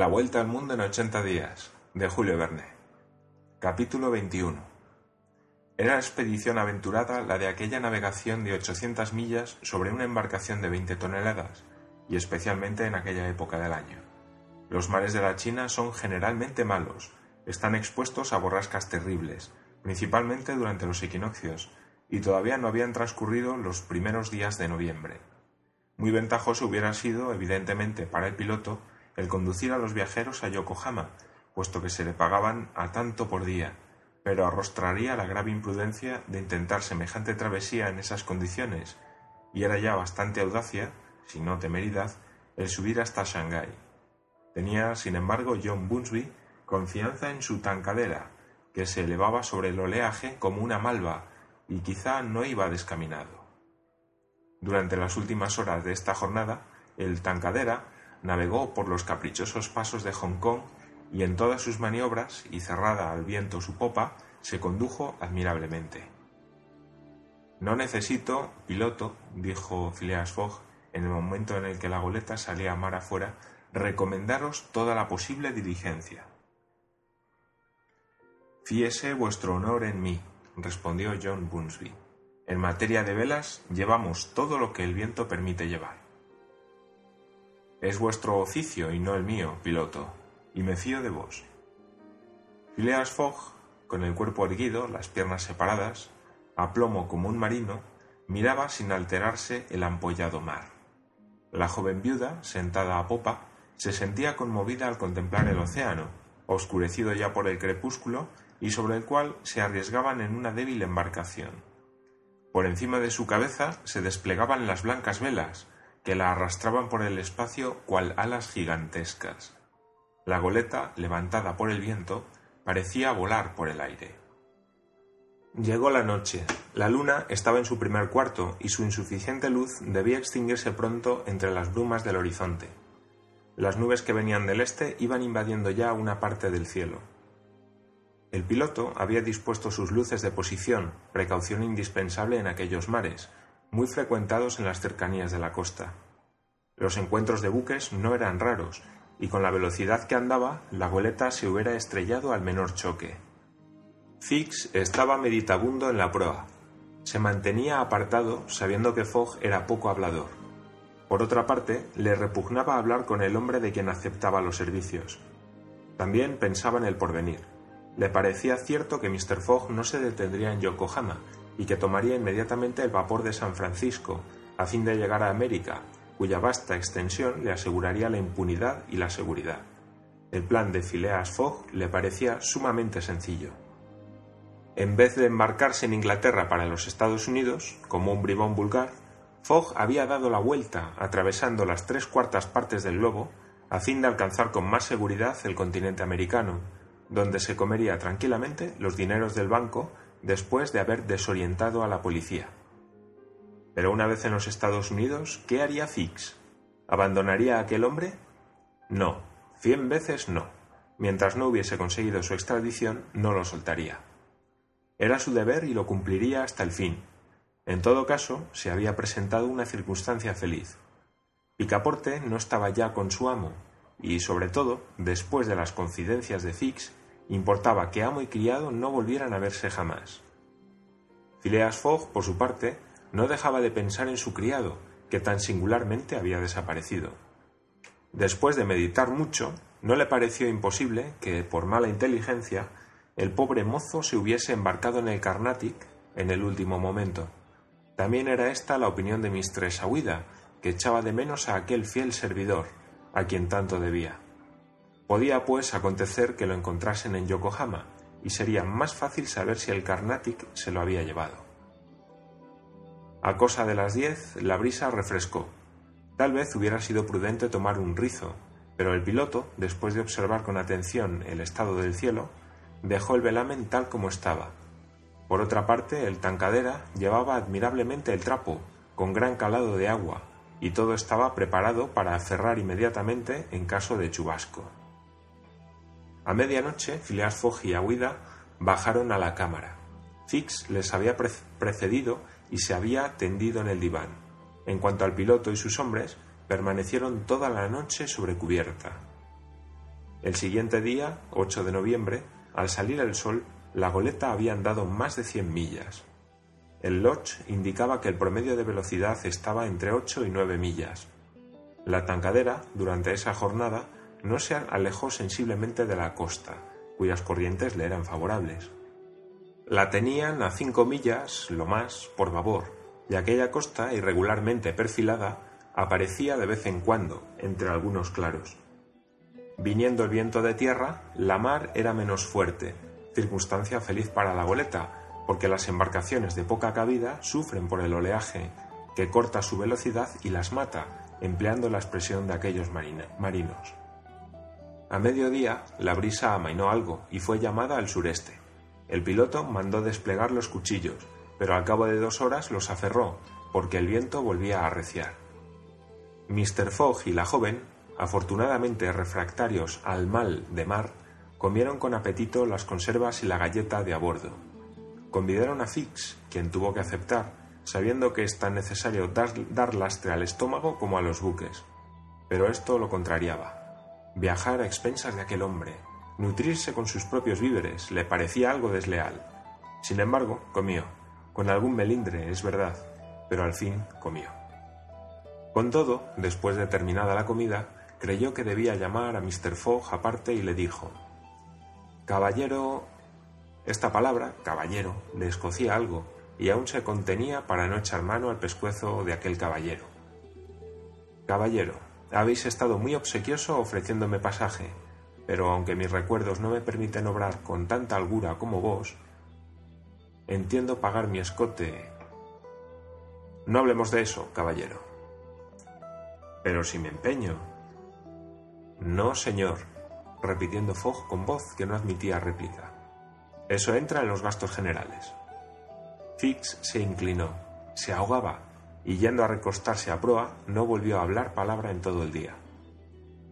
La vuelta al mundo en 80 días, de Julio Verne. Capítulo 21. Era expedición aventurada la de aquella navegación de 800 millas sobre una embarcación de 20 toneladas, y especialmente en aquella época del año. Los mares de la China son generalmente malos, están expuestos a borrascas terribles, principalmente durante los equinoccios, y todavía no habían transcurrido los primeros días de noviembre. Muy ventajoso hubiera sido, evidentemente, para el piloto el conducir a los viajeros a Yokohama, puesto que se le pagaban a tanto por día, pero arrostraría la grave imprudencia de intentar semejante travesía en esas condiciones, y era ya bastante audacia, si no temeridad, el subir hasta Shanghái. Tenía, sin embargo, John Bunsby confianza en su tancadera, que se elevaba sobre el oleaje como una malva, y quizá no iba descaminado. Durante las últimas horas de esta jornada, el tancadera navegó por los caprichosos pasos de Hong Kong y en todas sus maniobras, y cerrada al viento su popa, se condujo admirablemente. No necesito piloto, dijo Phileas Fogg en el momento en el que la goleta salía a mar afuera, recomendaros toda la posible diligencia. Fíese vuestro honor en mí, respondió John Bunsby. En materia de velas llevamos todo lo que el viento permite llevar. Es vuestro oficio y no el mío, piloto, y me fío de vos. Phileas Fogg, con el cuerpo erguido, las piernas separadas, a plomo como un marino, miraba sin alterarse el ampollado mar. La joven viuda, sentada a popa, se sentía conmovida al contemplar el océano, oscurecido ya por el crepúsculo y sobre el cual se arriesgaban en una débil embarcación. Por encima de su cabeza se desplegaban las blancas velas, que la arrastraban por el espacio cual alas gigantescas. La goleta, levantada por el viento, parecía volar por el aire. Llegó la noche. La luna estaba en su primer cuarto y su insuficiente luz debía extinguirse pronto entre las brumas del horizonte. Las nubes que venían del este iban invadiendo ya una parte del cielo. El piloto había dispuesto sus luces de posición, precaución indispensable en aquellos mares, muy frecuentados en las cercanías de la costa. Los encuentros de buques no eran raros, y con la velocidad que andaba, la goleta se hubiera estrellado al menor choque. Fix estaba meditabundo en la proa. Se mantenía apartado, sabiendo que Fogg era poco hablador. Por otra parte, le repugnaba hablar con el hombre de quien aceptaba los servicios. También pensaba en el porvenir. Le parecía cierto que Mr. Fogg no se detendría en Yokohama, y que tomaría inmediatamente el vapor de San Francisco, a fin de llegar a América, cuya vasta extensión le aseguraría la impunidad y la seguridad. El plan de Phileas Fogg le parecía sumamente sencillo. En vez de embarcarse en Inglaterra para los Estados Unidos, como un bribón vulgar, Fogg había dado la vuelta, atravesando las tres cuartas partes del globo, a fin de alcanzar con más seguridad el continente americano, donde se comería tranquilamente los dineros del banco después de haber desorientado a la policía. Pero una vez en los Estados Unidos, ¿qué haría Fix? ¿Abandonaría a aquel hombre? No, cien veces no. Mientras no hubiese conseguido su extradición, no lo soltaría. Era su deber y lo cumpliría hasta el fin. En todo caso, se había presentado una circunstancia feliz. Picaporte no estaba ya con su amo, y sobre todo, después de las confidencias de Fix, Importaba que amo y criado no volvieran a verse jamás. Phileas Fogg, por su parte, no dejaba de pensar en su criado, que tan singularmente había desaparecido. Después de meditar mucho, no le pareció imposible que, por mala inteligencia, el pobre mozo se hubiese embarcado en el Carnatic en el último momento. También era esta la opinión de Mistress Aouida, que echaba de menos a aquel fiel servidor, a quien tanto debía. Podía, pues, acontecer que lo encontrasen en Yokohama, y sería más fácil saber si el Carnatic se lo había llevado. A cosa de las diez, la brisa refrescó. Tal vez hubiera sido prudente tomar un rizo, pero el piloto, después de observar con atención el estado del cielo, dejó el velamen tal como estaba. Por otra parte, el tancadera llevaba admirablemente el trapo, con gran calado de agua, y todo estaba preparado para cerrar inmediatamente en caso de chubasco. A medianoche, Phileas Fogg y Aouida bajaron a la cámara. Fix les había precedido y se había tendido en el diván. En cuanto al piloto y sus hombres, permanecieron toda la noche sobre cubierta. El siguiente día, 8 de noviembre, al salir el sol, la goleta había andado más de cien millas. El Lodge indicaba que el promedio de velocidad estaba entre 8 y 9 millas. La tancadera, durante esa jornada, no se alejó sensiblemente de la costa, cuyas corrientes le eran favorables. La tenían a cinco millas, lo más, por babor, y aquella costa, irregularmente perfilada, aparecía de vez en cuando entre algunos claros. Viniendo el viento de tierra, la mar era menos fuerte, circunstancia feliz para la goleta, porque las embarcaciones de poca cabida sufren por el oleaje, que corta su velocidad y las mata, empleando la expresión de aquellos marinos. A mediodía, la brisa amainó algo y fue llamada al sureste. El piloto mandó desplegar los cuchillos, pero al cabo de dos horas los aferró, porque el viento volvía a arreciar. Mr. Fogg y la joven, afortunadamente refractarios al mal de mar, comieron con apetito las conservas y la galleta de a bordo. Convidaron a Fix, quien tuvo que aceptar, sabiendo que es tan necesario dar, dar lastre al estómago como a los buques. Pero esto lo contrariaba. Viajar a expensas de aquel hombre, Nutrirse con sus propios víveres le parecía algo desleal. Sin embargo, comió, con algún melindre, es verdad, pero al fin comió. Con todo, después de terminada la comida, creyó que debía llamar a Mr. Fogg aparte y le dijo Caballero. Esta palabra, caballero, le escocía algo, y aún se contenía para no echar mano al pescuezo de aquel caballero. Caballero, habéis estado muy obsequioso ofreciéndome pasaje, pero aunque mis recuerdos no me permiten obrar con tanta holgura como vos, entiendo pagar mi escote. No hablemos de eso, caballero. Pero si me empeño. No, señor, repitiendo Fogg con voz que no admitía réplica. Eso entra en los gastos generales. Fix se inclinó, se ahogaba, y yendo a recostarse a proa, no volvió a hablar palabra en todo el día.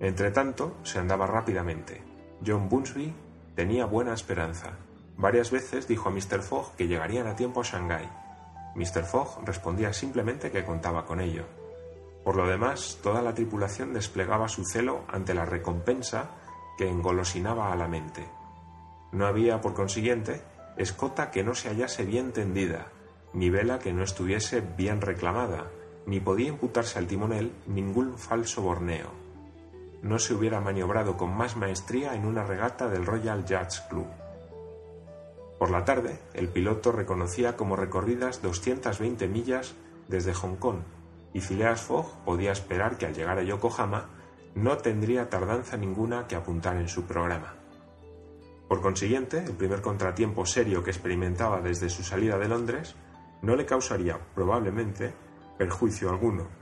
Entretanto, se andaba rápidamente. John Bunsby tenía buena esperanza. Varias veces dijo a Mr. Fogg que llegarían a tiempo a Shanghái. Mr. Fogg respondía simplemente que contaba con ello. Por lo demás, toda la tripulación desplegaba su celo ante la recompensa que engolosinaba a la mente. No había, por consiguiente, escota que no se hallase bien tendida, ni vela que no estuviese bien reclamada, ni podía imputarse al timonel ningún falso borneo no se hubiera maniobrado con más maestría en una regata del Royal Yacht Club. Por la tarde, el piloto reconocía como recorridas 220 millas desde Hong Kong, y Phileas Fogg podía esperar que al llegar a Yokohama no tendría tardanza ninguna que apuntar en su programa. Por consiguiente, el primer contratiempo serio que experimentaba desde su salida de Londres no le causaría, probablemente, perjuicio alguno,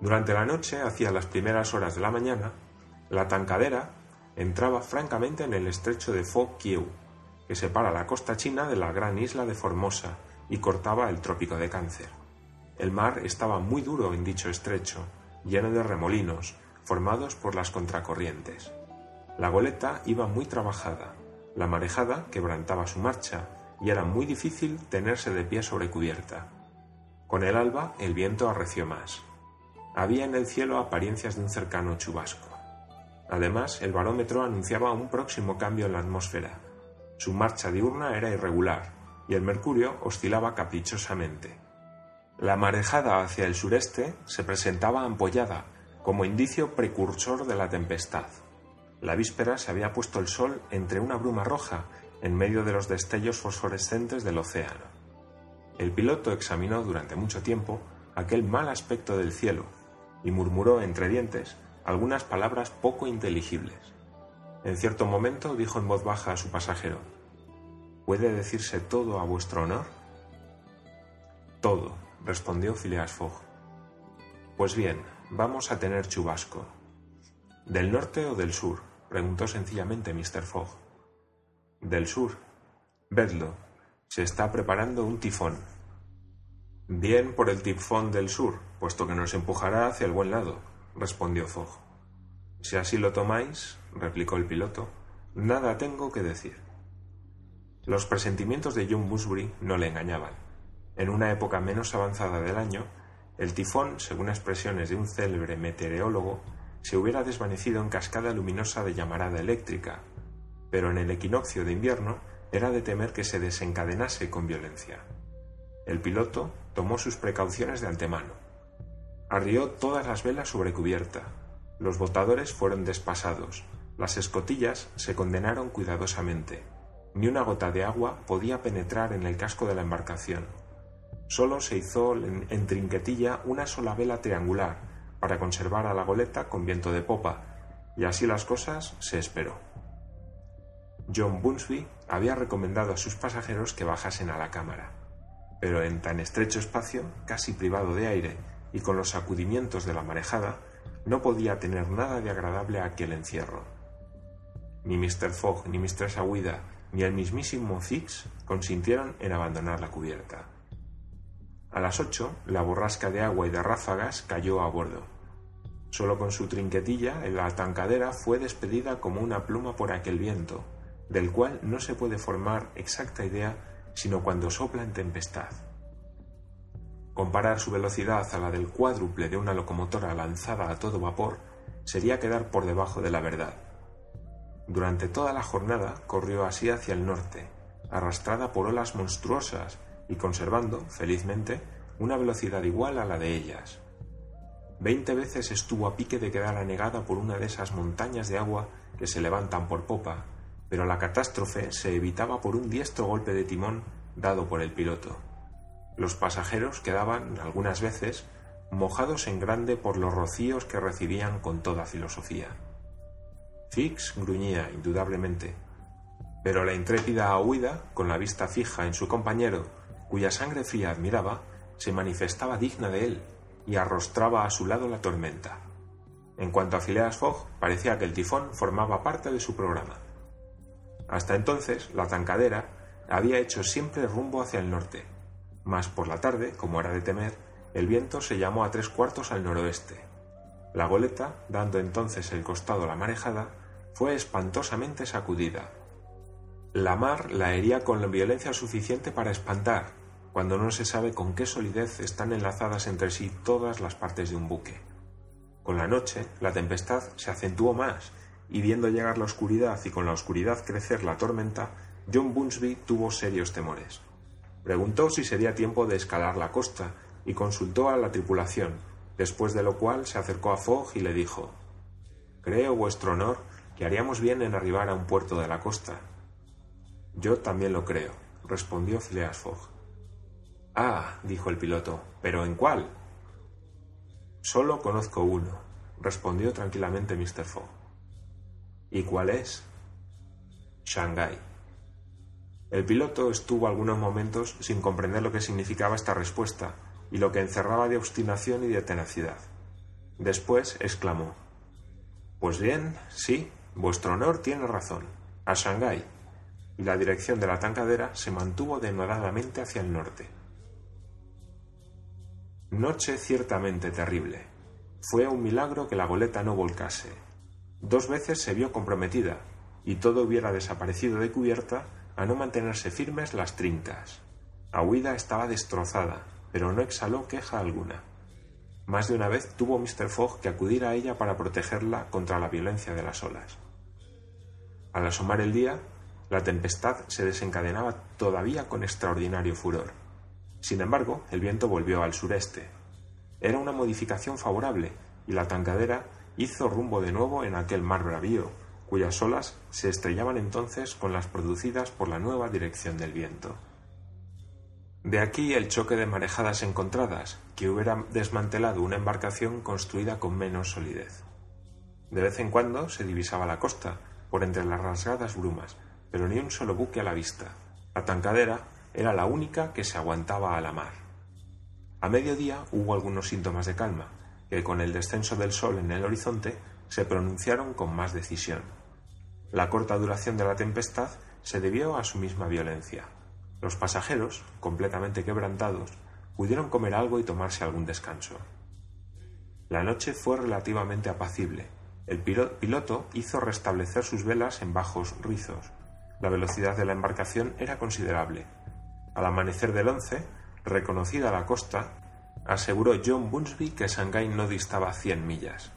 durante la noche, hacia las primeras horas de la mañana, la tancadera entraba francamente en el estrecho de Fo Kieu, que separa la costa china de la gran isla de Formosa y cortaba el trópico de Cáncer. El mar estaba muy duro en dicho estrecho, lleno de remolinos, formados por las contracorrientes. La goleta iba muy trabajada, la marejada quebrantaba su marcha y era muy difícil tenerse de pie sobre cubierta. Con el alba el viento arreció más. Había en el cielo apariencias de un cercano chubasco. Además, el barómetro anunciaba un próximo cambio en la atmósfera. Su marcha diurna era irregular y el mercurio oscilaba caprichosamente. La marejada hacia el sureste se presentaba ampollada, como indicio precursor de la tempestad. La víspera se había puesto el sol entre una bruma roja en medio de los destellos fosforescentes del océano. El piloto examinó durante mucho tiempo aquel mal aspecto del cielo y murmuró entre dientes algunas palabras poco inteligibles. En cierto momento dijo en voz baja a su pasajero, ¿Puede decirse todo a vuestro honor? Todo, respondió Phileas Fogg. Pues bien, vamos a tener chubasco. ¿Del norte o del sur? preguntó sencillamente Mr. Fogg. Del sur. Vedlo. Se está preparando un tifón. Bien por el tifón del sur, puesto que nos empujará hacia el buen lado, respondió Fogg. Si así lo tomáis, replicó el piloto, nada tengo que decir. Los presentimientos de John Busbury no le engañaban. En una época menos avanzada del año, el tifón, según expresiones de un célebre meteorólogo, se hubiera desvanecido en cascada luminosa de llamarada eléctrica, pero en el equinoccio de invierno era de temer que se desencadenase con violencia. El piloto tomó sus precauciones de antemano. Arrió todas las velas sobre cubierta. Los botadores fueron despasados. Las escotillas se condenaron cuidadosamente. Ni una gota de agua podía penetrar en el casco de la embarcación. Solo se hizo en trinquetilla una sola vela triangular para conservar a la goleta con viento de popa, y así las cosas se esperó. John Bunsby había recomendado a sus pasajeros que bajasen a la cámara, pero en tan estrecho espacio, casi privado de aire y con los sacudimientos de la marejada, no podía tener nada de agradable aquel encierro. Ni Mr. Fogg, ni Mr. Sawida, ni el mismísimo Fix consintieron en abandonar la cubierta. A las ocho, la borrasca de agua y de ráfagas cayó a bordo. Solo con su trinquetilla, la tancadera fue despedida como una pluma por aquel viento, del cual no se puede formar exacta idea sino cuando sopla en tempestad. Comparar su velocidad a la del cuádruple de una locomotora lanzada a todo vapor sería quedar por debajo de la verdad. Durante toda la jornada corrió así hacia el norte, arrastrada por olas monstruosas y conservando, felizmente, una velocidad igual a la de ellas. Veinte veces estuvo a pique de quedar anegada por una de esas montañas de agua que se levantan por popa, pero la catástrofe se evitaba por un diestro golpe de timón dado por el piloto. Los pasajeros quedaban, algunas veces, mojados en grande por los rocíos que recibían con toda filosofía. Fix gruñía, indudablemente, pero la intrépida huida, con la vista fija en su compañero cuya sangre fría admiraba, se manifestaba digna de él y arrostraba a su lado la tormenta. En cuanto a Phileas Fogg, parecía que el tifón formaba parte de su programa. Hasta entonces, la tancadera había hecho siempre rumbo hacia el norte, mas por la tarde, como era de temer, el viento se llamó a tres cuartos al noroeste. La goleta, dando entonces el costado a la marejada, fue espantosamente sacudida. La mar la hería con la violencia suficiente para espantar, cuando no se sabe con qué solidez están enlazadas entre sí todas las partes de un buque. Con la noche, la tempestad se acentuó más, y viendo llegar la oscuridad y con la oscuridad crecer la tormenta, John Bunsby tuvo serios temores. Preguntó si sería tiempo de escalar la costa y consultó a la tripulación, después de lo cual se acercó a Fogg y le dijo Creo, vuestro honor, que haríamos bien en arribar a un puerto de la costa. Yo también lo creo, respondió Phileas Fogg. Ah, dijo el piloto, ¿pero en cuál? Solo conozco uno, respondió tranquilamente Mr. Fogg. ¿Y cuál es? Shanghái. El piloto estuvo algunos momentos sin comprender lo que significaba esta respuesta y lo que encerraba de obstinación y de tenacidad. Después exclamó Pues bien, sí, vuestro honor tiene razón. A Shanghái. Y la dirección de la tancadera se mantuvo denodadamente hacia el norte. Noche ciertamente terrible. Fue un milagro que la goleta no volcase. Dos veces se vio comprometida, y todo hubiera desaparecido de cubierta a no mantenerse firmes las trincas. huida estaba destrozada, pero no exhaló queja alguna. Más de una vez tuvo Mr. Fogg que acudir a ella para protegerla contra la violencia de las olas. Al asomar el día, la tempestad se desencadenaba todavía con extraordinario furor. Sin embargo, el viento volvió al sureste. Era una modificación favorable y la tancadera hizo rumbo de nuevo en aquel mar bravío, cuyas olas se estrellaban entonces con las producidas por la nueva dirección del viento. De aquí el choque de marejadas encontradas, que hubiera desmantelado una embarcación construida con menos solidez. De vez en cuando se divisaba la costa, por entre las rasgadas brumas, pero ni un solo buque a la vista. La tancadera era la única que se aguantaba a la mar. A mediodía hubo algunos síntomas de calma, que con el descenso del sol en el horizonte se pronunciaron con más decisión. La corta duración de la tempestad se debió a su misma violencia. Los pasajeros, completamente quebrantados, pudieron comer algo y tomarse algún descanso. La noche fue relativamente apacible. El piloto hizo restablecer sus velas en bajos rizos. La velocidad de la embarcación era considerable, al amanecer del 11, reconocida la costa, aseguró John Bunsby que Shanghái no distaba cien millas.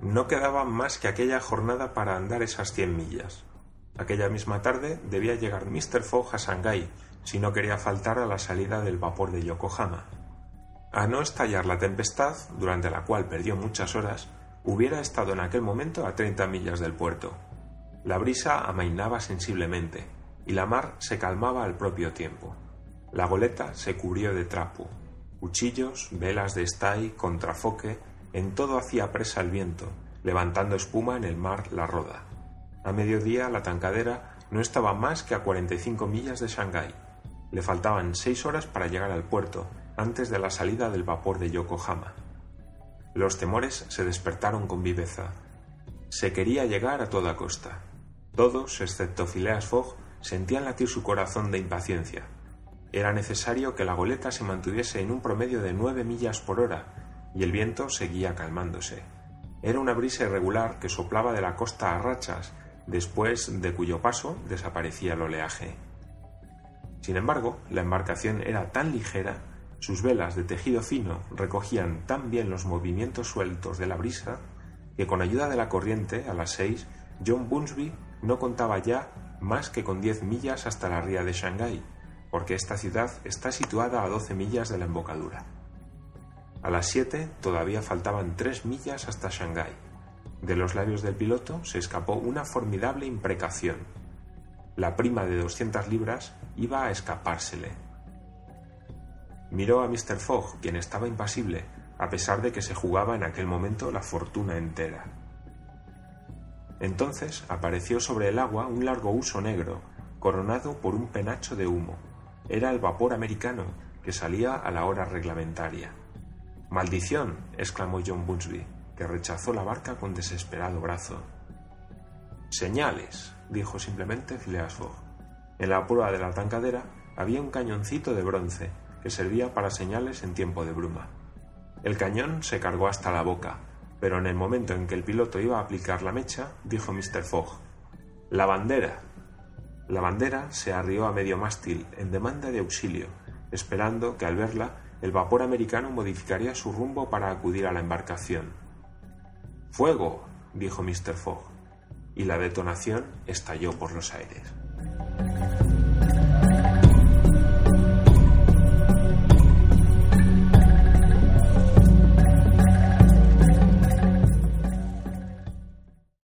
No quedaba más que aquella jornada para andar esas cien millas. Aquella misma tarde debía llegar Mr. Fogg a Shanghái si no quería faltar a la salida del vapor de Yokohama. A no estallar la tempestad, durante la cual perdió muchas horas, hubiera estado en aquel momento a treinta millas del puerto. La brisa amainaba sensiblemente y la mar se calmaba al propio tiempo. La goleta se cubrió de trapo. Cuchillos, velas de estay, contrafoque, en todo hacía presa el viento, levantando espuma en el mar la roda. A mediodía la tancadera no estaba más que a 45 millas de Shanghái. Le faltaban seis horas para llegar al puerto, antes de la salida del vapor de Yokohama. Los temores se despertaron con viveza. Se quería llegar a toda costa. Todos, excepto Phileas Fogg, sentían latir su corazón de impaciencia. Era necesario que la goleta se mantuviese en un promedio de nueve millas por hora, y el viento seguía calmándose. Era una brisa irregular que soplaba de la costa a rachas, después de cuyo paso desaparecía el oleaje. Sin embargo, la embarcación era tan ligera, sus velas de tejido fino recogían tan bien los movimientos sueltos de la brisa, que con ayuda de la corriente, a las seis, John Bunsby no contaba ya más que con diez millas hasta la ría de Shanghái, porque esta ciudad está situada a doce millas de la embocadura. A las siete todavía faltaban tres millas hasta Shanghái. De los labios del piloto se escapó una formidable imprecación. La prima de doscientas libras iba a escapársele. Miró a Mr. Fogg, quien estaba impasible, a pesar de que se jugaba en aquel momento la fortuna entera. Entonces apareció sobre el agua un largo uso negro, coronado por un penacho de humo. Era el vapor americano, que salía a la hora reglamentaria. Maldición, exclamó John Bunsby, que rechazó la barca con desesperado brazo. Señales, dijo simplemente Phileas Fogg. En la prueba de la tancadera había un cañoncito de bronce que servía para señales en tiempo de bruma. El cañón se cargó hasta la boca, pero en el momento en que el piloto iba a aplicar la mecha, dijo Mr. Fogg, La bandera. La bandera se arrió a medio mástil en demanda de auxilio, esperando que al verla el vapor americano modificaría su rumbo para acudir a la embarcación. Fuego, dijo Mr. Fogg, y la detonación estalló por los aires.